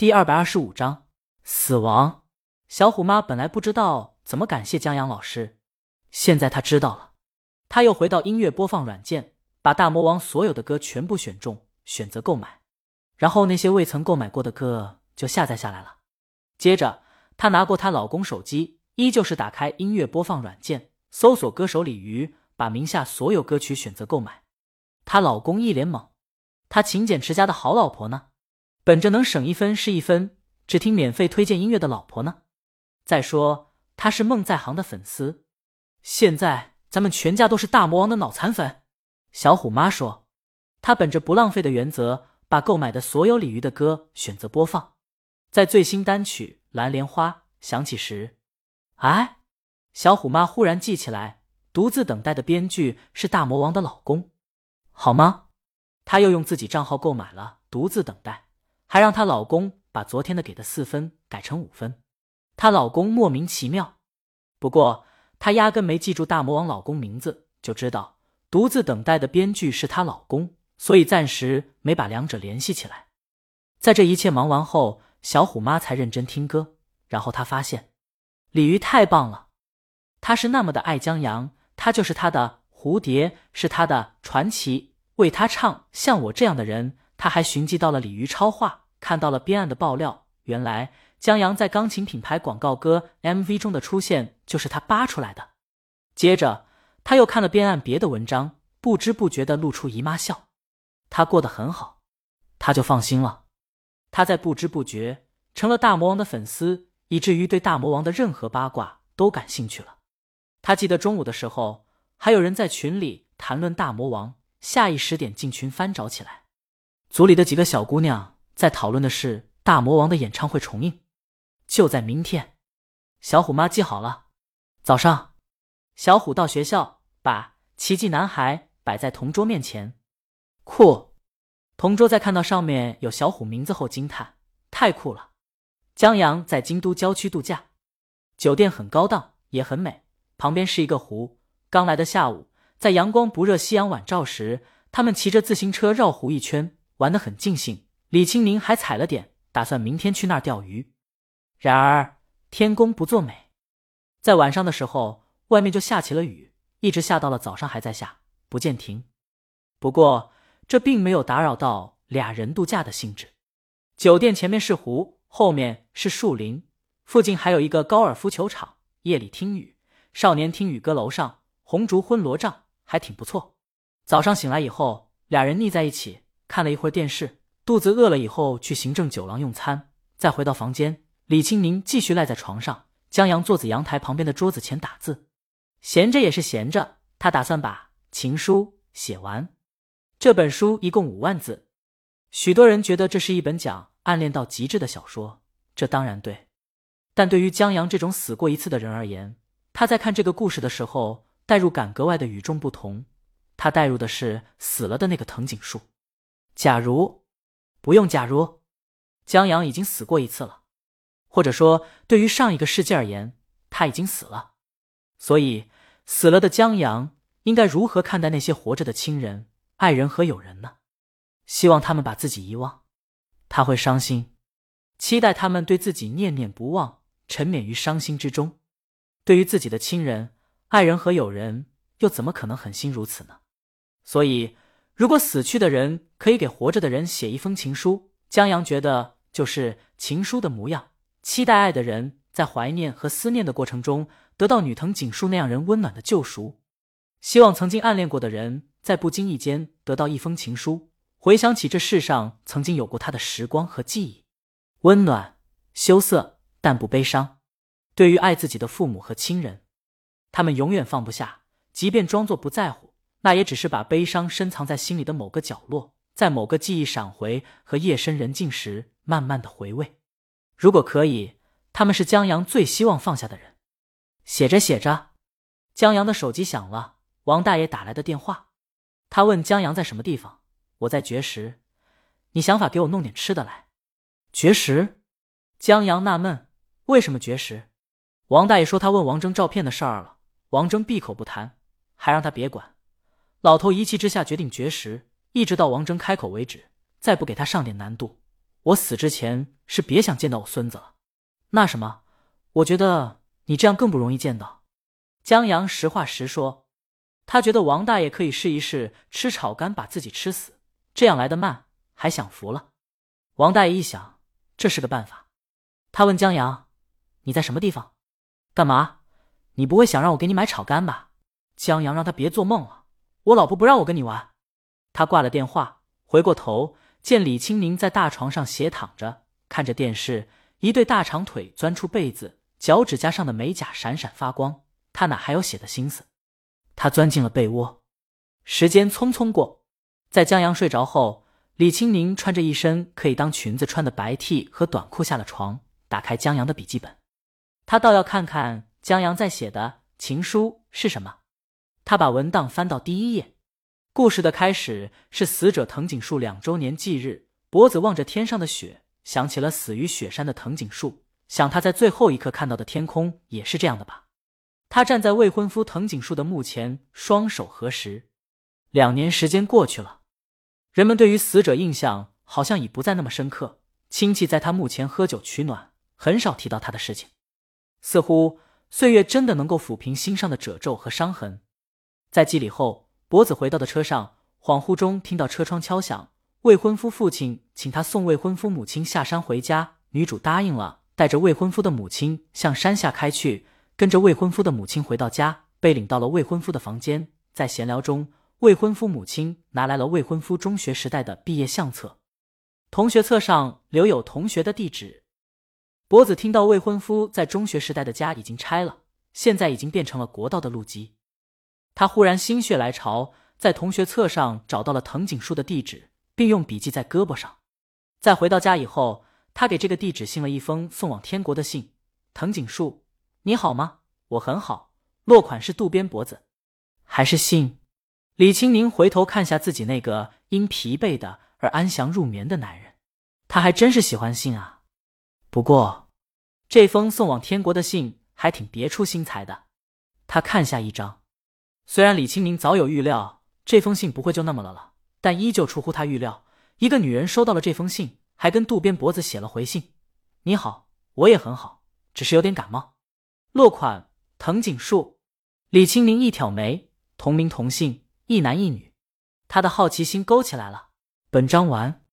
第二百二十五章死亡。小虎妈本来不知道怎么感谢江阳老师，现在她知道了。她又回到音乐播放软件，把大魔王所有的歌全部选中，选择购买。然后那些未曾购买过的歌就下载下来了。接着，她拿过她老公手机，依旧是打开音乐播放软件，搜索歌手李鱼，把名下所有歌曲选择购买。她老公一脸懵，她勤俭持家的好老婆呢？本着能省一分是一分，只听免费推荐音乐的老婆呢。再说他是梦在行的粉丝，现在咱们全家都是大魔王的脑残粉。小虎妈说，她本着不浪费的原则，把购买的所有鲤鱼的歌选择播放。在最新单曲《蓝莲花》响起时，哎，小虎妈忽然记起来，独自等待的编剧是大魔王的老公，好吗？她又用自己账号购买了《独自等待》。还让她老公把昨天的给的四分改成五分，她老公莫名其妙。不过她压根没记住大魔王老公名字，就知道独自等待的编剧是她老公，所以暂时没把两者联系起来。在这一切忙完后，小虎妈才认真听歌，然后她发现鲤鱼太棒了，他是那么的爱江阳，他就是他的蝴蝶，是他的传奇，为他唱像我这样的人。他还寻迹到了鲤鱼超话，看到了边岸的爆料。原来江阳在钢琴品牌广告歌 MV 中的出现就是他扒出来的。接着他又看了边岸别的文章，不知不觉的露出姨妈笑。他过得很好，他就放心了。他在不知不觉成了大魔王的粉丝，以至于对大魔王的任何八卦都感兴趣了。他记得中午的时候，还有人在群里谈论大魔王，下意识点进群翻找起来。组里的几个小姑娘在讨论的是大魔王的演唱会重映，就在明天。小虎妈记好了。早上，小虎到学校，把奇迹男孩摆在同桌面前。酷！同桌在看到上面有小虎名字后惊叹：“太酷了！”江阳在京都郊区度假，酒店很高档，也很美，旁边是一个湖。刚来的下午，在阳光不热、夕阳晚照时，他们骑着自行车绕湖一圈。玩得很尽兴，李青宁还踩了点，打算明天去那儿钓鱼。然而天公不作美，在晚上的时候，外面就下起了雨，一直下到了早上还在下，不见停。不过这并没有打扰到俩人度假的兴致。酒店前面是湖，后面是树林，附近还有一个高尔夫球场。夜里听雨，少年听雨歌，楼上红烛昏罗帐，还挺不错。早上醒来以后，俩人腻在一起。看了一会儿电视，肚子饿了以后去行政酒廊用餐，再回到房间。李清明继续赖在床上，江阳坐在阳台旁边的桌子前打字。闲着也是闲着，他打算把情书写完。这本书一共五万字，许多人觉得这是一本讲暗恋到极致的小说，这当然对。但对于江阳这种死过一次的人而言，他在看这个故事的时候，代入感格外的与众不同。他代入的是死了的那个藤井树。假如不用假如，江阳已经死过一次了，或者说，对于上一个世纪而言，他已经死了。所以，死了的江阳应该如何看待那些活着的亲人、爱人和友人呢？希望他们把自己遗忘，他会伤心；期待他们对自己念念不忘，沉湎于伤心之中。对于自己的亲人、爱人和友人，又怎么可能狠心如此呢？所以。如果死去的人可以给活着的人写一封情书，江阳觉得就是情书的模样。期待爱的人在怀念和思念的过程中得到女藤井树那样人温暖的救赎。希望曾经暗恋过的人在不经意间得到一封情书，回想起这世上曾经有过他的时光和记忆，温暖、羞涩但不悲伤。对于爱自己的父母和亲人，他们永远放不下，即便装作不在乎。那也只是把悲伤深藏在心里的某个角落，在某个记忆闪回和夜深人静时，慢慢的回味。如果可以，他们是江阳最希望放下的人。写着写着，江阳的手机响了，王大爷打来的电话。他问江阳在什么地方，我在绝食，你想法给我弄点吃的来。绝食？江阳纳闷，为什么绝食？王大爷说他问王峥照片的事儿了，王峥闭口不谈，还让他别管。老头一气之下决定绝食，一直到王峥开口为止，再不给他上点难度，我死之前是别想见到我孙子了。那什么，我觉得你这样更不容易见到。江阳实话实说，他觉得王大爷可以试一试吃炒肝把自己吃死，这样来得慢，还享福了。王大爷一想，这是个办法。他问江阳：“你在什么地方？干嘛？你不会想让我给你买炒肝吧？”江阳让他别做梦了，我老婆不让我跟你玩。他挂了电话，回过头见李青宁在大床上斜躺着，看着电视，一对大长腿钻出被子，脚趾甲上的美甲闪闪发光。他哪还有写的心思？他钻进了被窝。时间匆匆过，在江阳睡着后，李青宁穿着一身可以当裙子穿的白 T 和短裤下了床，打开江阳的笔记本。他倒要看看江阳在写的情书是什么。他把文档翻到第一页。故事的开始是死者藤井树两周年忌日，脖子望着天上的雪，想起了死于雪山的藤井树，想他在最后一刻看到的天空也是这样的吧。他站在未婚夫藤井树的墓前，双手合十。两年时间过去了，人们对于死者印象好像已不再那么深刻。亲戚在他墓前喝酒取暖，很少提到他的事情。似乎岁月真的能够抚平心上的褶皱和伤痕。在祭礼后，博子回到的车上，恍惚中听到车窗敲响，未婚夫父亲请他送未婚夫母亲下山回家，女主答应了，带着未婚夫的母亲向山下开去。跟着未婚夫的母亲回到家，被领到了未婚夫的房间。在闲聊中，未婚夫母亲拿来了未婚夫中学时代的毕业相册，同学册上留有同学的地址。博子听到未婚夫在中学时代的家已经拆了，现在已经变成了国道的路基。他忽然心血来潮，在同学册上找到了藤井树的地址，并用笔记在胳膊上。在回到家以后，他给这个地址信了一封送往天国的信：“藤井树。”你好吗？我很好。落款是渡边脖子，还是信？李青宁回头看下自己那个因疲惫的而安详入眠的男人，他还真是喜欢信啊。不过，这封送往天国的信还挺别出心裁的。他看下一张，虽然李青宁早有预料这封信不会就那么了了，但依旧出乎他预料。一个女人收到了这封信，还跟渡边脖子写了回信：“你好，我也很好，只是有点感冒。”落款藤井树，李青宁一挑眉，同名同姓，一男一女，他的好奇心勾起来了。本章完。